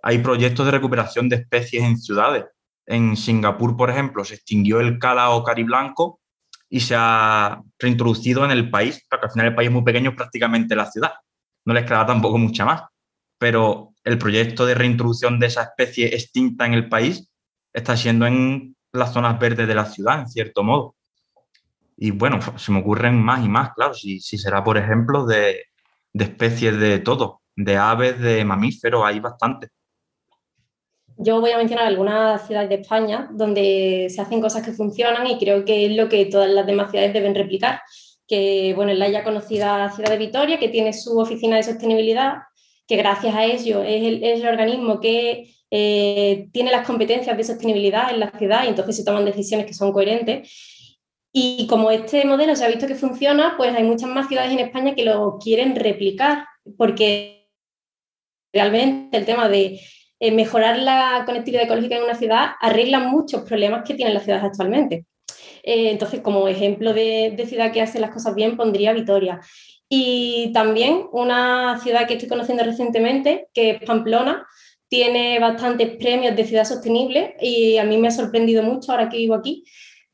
Hay proyectos de recuperación de especies en ciudades. En Singapur, por ejemplo, se extinguió el calao cariblanco y se ha reintroducido en el país, porque al final el país es muy pequeño, prácticamente la ciudad. No les queda tampoco mucha más. Pero el proyecto de reintroducción de esa especie extinta en el país está siendo en las zonas verdes de la ciudad, en cierto modo. Y bueno, se me ocurren más y más, claro, si, si será, por ejemplo, de, de especies de todo, de aves, de mamíferos, hay bastante. Yo voy a mencionar algunas ciudades de España donde se hacen cosas que funcionan y creo que es lo que todas las demás ciudades deben replicar. Que, bueno, es la ya conocida ciudad de Vitoria, que tiene su oficina de sostenibilidad, que gracias a ello es el, es el organismo que eh, tiene las competencias de sostenibilidad en la ciudad y entonces se toman decisiones que son coherentes. Y como este modelo se ha visto que funciona, pues hay muchas más ciudades en España que lo quieren replicar, porque realmente el tema de eh, mejorar la conectividad ecológica en una ciudad arregla muchos problemas que tienen las ciudades actualmente. Eh, entonces, como ejemplo de, de, ciudad que hace las cosas bien, pondría Vitoria. Y también una ciudad que estoy conociendo recientemente, que es Pamplona, tiene bastantes premios de ciudad sostenible y a mí me ha sorprendido mucho ahora que vivo aquí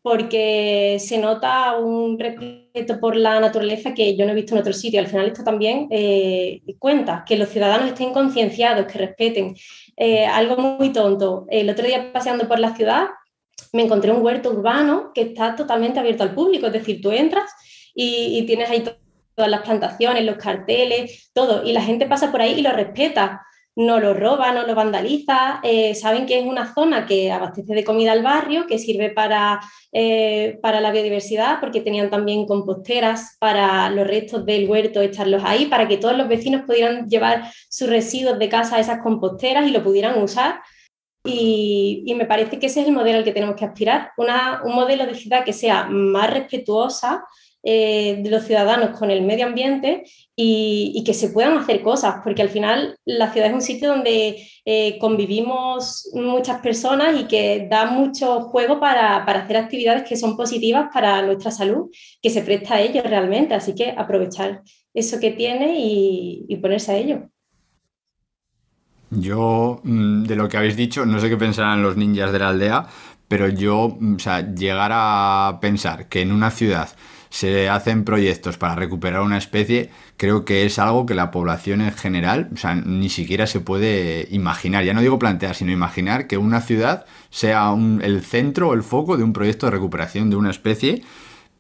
porque se nota un respeto por la naturaleza que yo no he visto en otro sitio. Al final esto también eh, cuenta, que los ciudadanos estén concienciados, que respeten. Eh, algo muy tonto. El otro día paseando por la ciudad me encontré un huerto urbano que está totalmente abierto al público, es decir, tú entras y, y tienes ahí todas las plantaciones, los carteles, todo, y la gente pasa por ahí y lo respeta no lo roba, no lo vandaliza, eh, saben que es una zona que abastece de comida al barrio, que sirve para, eh, para, la biodiversidad, porque tenían también composteras para los restos del huerto, echarlos ahí, para que todos los vecinos pudieran llevar sus residuos de casa a esas composteras y lo pudieran usar. Y, y me parece que ese es el modelo al que tenemos que aspirar, una, un modelo de ciudad que sea más respetuosa, eh, de los ciudadanos con el medio ambiente y, que se puedan hacer cosas, porque al final la ciudad es un sitio donde eh, convivimos muchas personas y que da mucho juego para, hacer actividades que son positivas para nuestra salud, que se presta a ello realmente, así que aprovechar eso que tiene y, ponerse a ello. Yo, mm, de lo que habéis dicho, no sé qué pensarán los ninjas de la aldea, pero yo, mm, o sea, llegar a pensar que en una ciudad se hacen proyectos para recuperar una especie, creo que es algo que la población en general, o sea, ni siquiera se puede imaginar, ya no digo plantear, sino imaginar que una ciudad sea el centro o el foco de un proyecto de recuperación de una especie.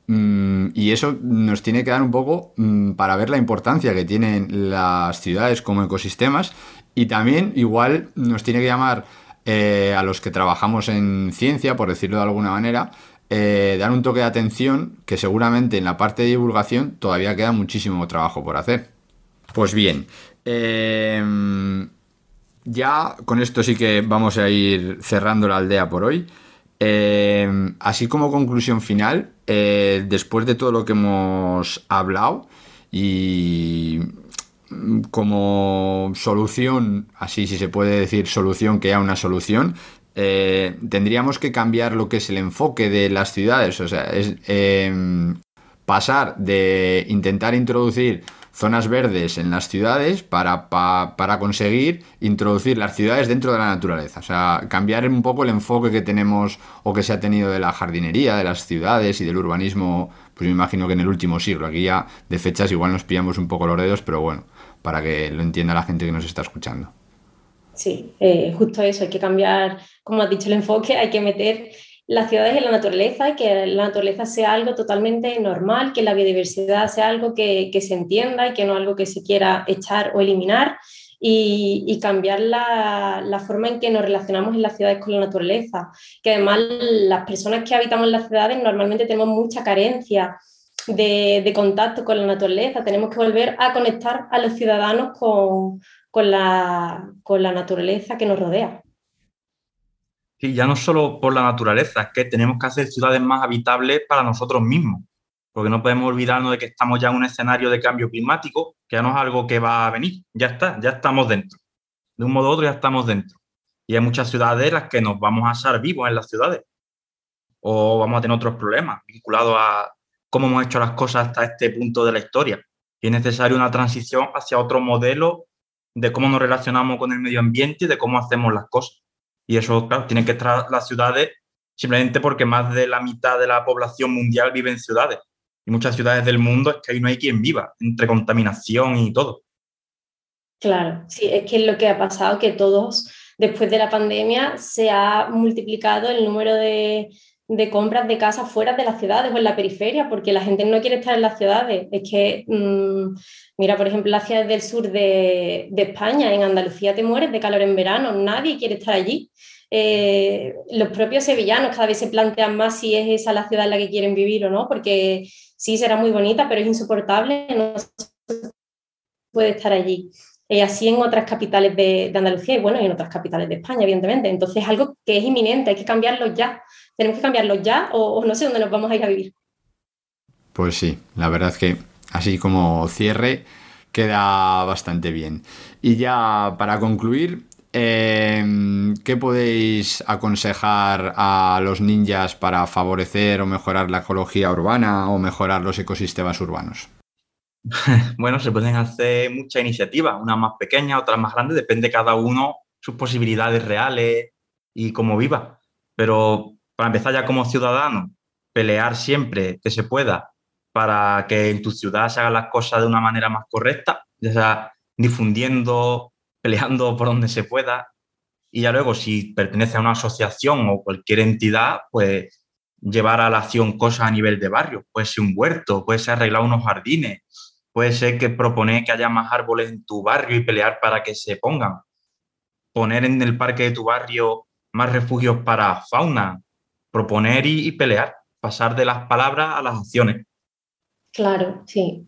Mm, y eso nos tiene que dar un poco mm, para ver la importancia que tienen las ciudades como ecosistemas y también igual nos tiene que llamar eh, a los que trabajamos en ciencia, por decirlo de alguna manera, eh, dar un toque de atención que seguramente en la parte de divulgación todavía queda muchísimo trabajo por hacer. Pues bien, em, ya con esto sí que vamos a ir cerrando la aldea por hoy. Em, así como conclusión final, eh, después de todo lo que hemos hablado y como solución, así si se puede decir solución que haya una solución, eh, tendríamos que cambiar lo que es el enfoque de las ciudades. O sea, es em, pasar de intentar introducir zonas verdes en las ciudades para, para, conseguir introducir las ciudades dentro de la naturaleza. O sea, cambiar un poco el enfoque que tenemos o que se ha tenido de la jardinería, de las ciudades y del urbanismo, pues me imagino que en el último siglo. Aquí ya de fechas igual nos pillamos un poco los dedos, pero bueno, para que lo entienda la gente que nos está escuchando. Sí, eh, justo eso, hay que cambiar, como has dicho, el enfoque, hay que meter las ciudades en la naturaleza y que la naturaleza sea algo totalmente normal, que la biodiversidad sea algo que, se entienda y que no algo que se quiera echar o eliminar y, cambiar la, forma en que nos relacionamos en las ciudades con la naturaleza, que además las personas que habitamos en las ciudades normalmente tenemos mucha carencia de, de contacto con la naturaleza, tenemos que volver a conectar a los ciudadanos con, con la, con la naturaleza que nos rodea. Sí, ya no solo por la naturaleza, es que tenemos que hacer ciudades más habitables para nosotros mismos, porque no podemos olvidarnos de que estamos ya en un escenario de cambio climático, que ya no es algo que va a venir, ya está, ya estamos dentro. De un modo u otro ya estamos dentro. Y hay muchas ciudades en las que nos vamos a asar vivos en las ciudades, o vamos a tener otros problemas vinculados a cómo hemos hecho las cosas hasta este punto de la historia. Y es necesaria una transición hacia otro modelo de cómo nos relacionamos con el medio ambiente y de cómo hacemos las cosas. Y eso, claro, tienen que estar las ciudades simplemente porque más de la mitad de la población mundial vive en ciudades. Y muchas ciudades del mundo es que ahí no hay quien viva, entre contaminación y todo. Claro, sí, es que es lo que ha pasado, que todos, después de la pandemia, se ha multiplicado el número de, de compras de casas fuera de las ciudades o en la periferia, porque la gente no quiere estar en las ciudades. Es que, mm, mira, por ejemplo, las ciudades del sur de, España, en Andalucía te mueres de calor en verano, nadie quiere estar allí. Eh, los propios sevillanos cada vez se plantean más si es esa la ciudad en la que quieren vivir o no, porque sí será muy bonita, pero es insoportable, no puede estar allí. Y así en otras capitales de, de, Andalucía y bueno, y en otras capitales de España, evidentemente. Entonces es algo que es inminente, hay que cambiarlo ya tenemos que cambiarlo ya o, no sé dónde nos vamos a ir a vivir. Pues sí, la verdad es que así como cierre queda bastante bien. Y ya para concluir, em, ¿qué podéis aconsejar a los ninjas para favorecer o mejorar la ecología urbana o mejorar los ecosistemas urbanos? Bueno, se pueden hacer muchas iniciativas, unas más pequeñas, otras más grandes, depende cada uno sus posibilidades reales y cómo viva. Pero para empezar ya como ciudadano, pelear siempre que se pueda para que en tu ciudad se hagan las cosas de una manera más correcta, ya sea difundiendo, peleando por donde se pueda. Y ya luego, si pertenece a una asociación o cualquier entidad, pues llevar a la acción cosas a nivel de barrio. Puede ser un huerto, puede ser arreglar unos jardines, puede ser que proponer que haya más árboles en tu barrio y pelear para que se pongan. Poner en el parque de tu barrio más refugios para fauna, proponer y, pelear, pasar de las palabras a las acciones. Claro, sí.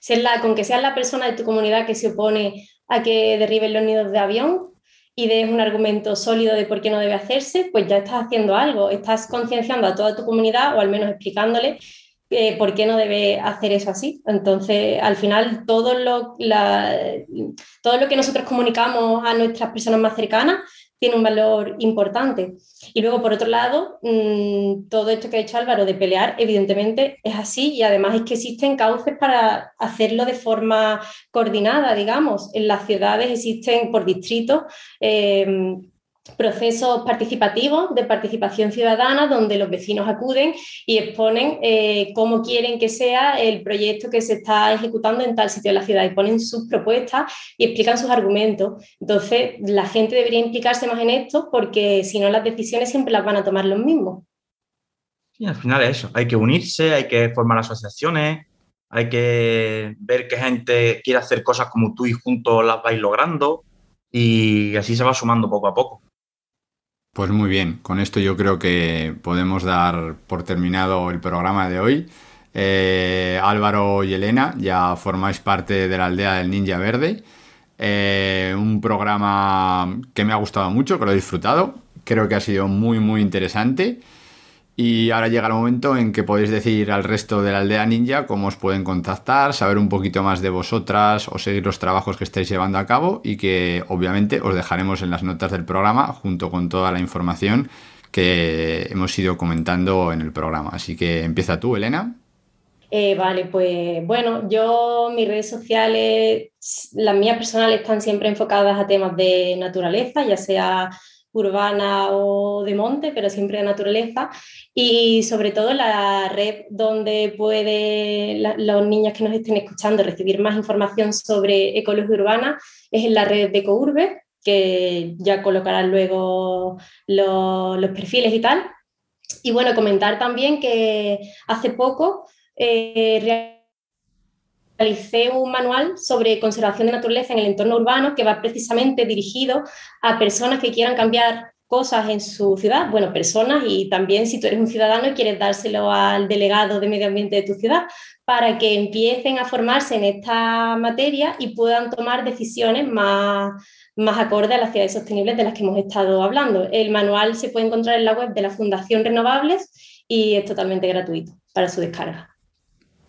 Ser la, con que seas la persona de tu comunidad que se opone a que derriben los nidos de avión y des un argumento sólido de por qué no debe hacerse, pues ya estás haciendo algo, estás concienciando a toda tu comunidad o al menos explicándole eh, por qué no debe hacer eso así. Entonces, al final, todo lo, todo lo que nosotros comunicamos a nuestras personas más cercanas tiene un valor importante. Y luego, por otro lado, mm, todo esto que ha dicho Álvaro de pelear, evidentemente es así y además es que existen cauces para hacerlo de forma coordinada, digamos. En las ciudades existen por distrito eh, procesos participativos de participación ciudadana donde los vecinos acuden y exponen eh, cómo quieren que sea el proyecto que se está ejecutando en tal sitio de la ciudad y ponen sus propuestas y explican sus argumentos. Entonces, la gente debería implicarse más en esto porque si no las decisiones siempre las van a tomar los mismos. Y al final es eso, hay que unirse, hay que formar asociaciones, hay que ver que gente quiere hacer cosas como tú y juntos las vais logrando y así se va sumando poco a poco. Pues muy bien, con esto yo creo que podemos dar por terminado el programa de hoy. Eh, Álvaro y Elena, ya formáis parte de la aldea del Ninja Verde. Eh, un programa que me ha gustado mucho, que lo he disfrutado. Creo que ha sido muy, muy interesante. Y ahora llega el momento en que podéis decir al resto de la aldea ninja cómo os pueden contactar, saber un poquito más de vosotras o seguir los trabajos que estáis llevando a cabo y que obviamente os dejaremos en las notas del programa junto con toda la información que hemos ido comentando en el programa. Así que empieza tú, Elena. Eh, vale, pues bueno, yo mis redes sociales, las mías personales están siempre enfocadas a temas de naturaleza, ya sea urbana o de monte, pero siempre de naturaleza. Y sobre todo la red donde pueden los niños que nos estén escuchando recibir más información sobre ecología urbana es en la red de Ecourbe, que ya colocarán luego los, perfiles y tal. Y bueno, comentar también que hace poco eh, realicé un manual sobre conservación de naturaleza en el entorno urbano que va precisamente dirigido a personas que quieran cambiar cosas en su ciudad, bueno, personas y también si tú eres un ciudadano y quieres dárselo al delegado de medio ambiente de tu ciudad para que empiecen a formarse en esta materia y puedan tomar decisiones más, más acorde a las ciudades sostenibles de las que hemos estado hablando. El manual se puede encontrar en la web de la Fundación Renovables y es totalmente gratuito para su descarga.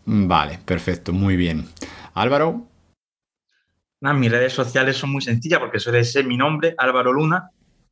Vale, perfecto, muy bien. Álvaro. mis redes sociales son muy sencillas porque suele ser mi nombre, Álvaro Luna,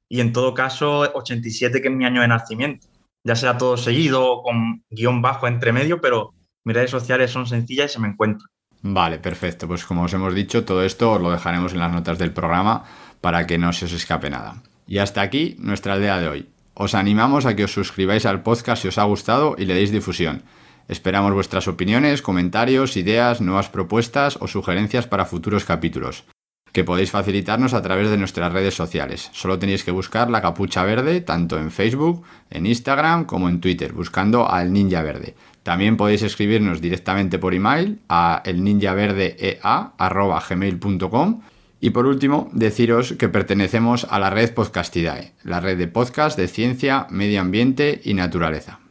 y en todo caso 87, que es mi año de nacimiento. Ya sea todo seguido con guion bajo entre medio, pero mis redes sociales son sencillas y se me encuentran. Vale, perfecto. Pues como os hemos dicho, todo esto os lo dejaremos en las notas del programa para que no se os escape nada. Y hasta aquí nuestra aldea de hoy. Os animamos a que os suscribáis al podcast si os ha gustado y le deis difusión. Esperamos vuestras opiniones, comentarios, ideas, nuevas propuestas o sugerencias para futuros capítulos que podéis facilitarnos a través de nuestras redes sociales. Solo tenéis que buscar la capucha verde tanto en Facebook, en Instagram como en Twitter, buscando al Ninja Verde. También podéis escribirnos directamente por email a elninjaverdea.gmail.com y por último, deciros que pertenecemos a la red Podcastidae, la red de podcast de ciencia, medio ambiente y naturaleza.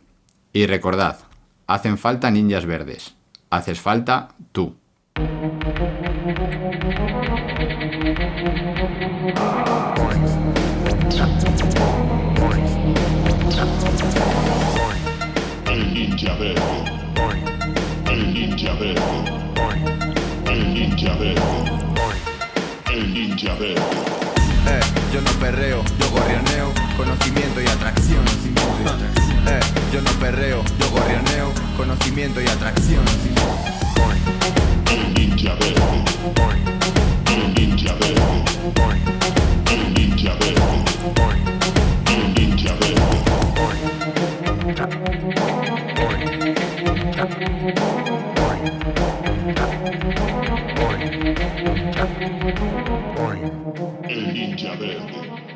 Y recordad, hacen falta ninjas verdes. Haces falta tú. El ninja verde. El ninja verde. El ninja verde. El ninja verde. Yo no perreo, yo gorrioneo, conocimiento y atracción. Eh, yo no perreo, yo gorrioneo, conocimiento y atracción. El.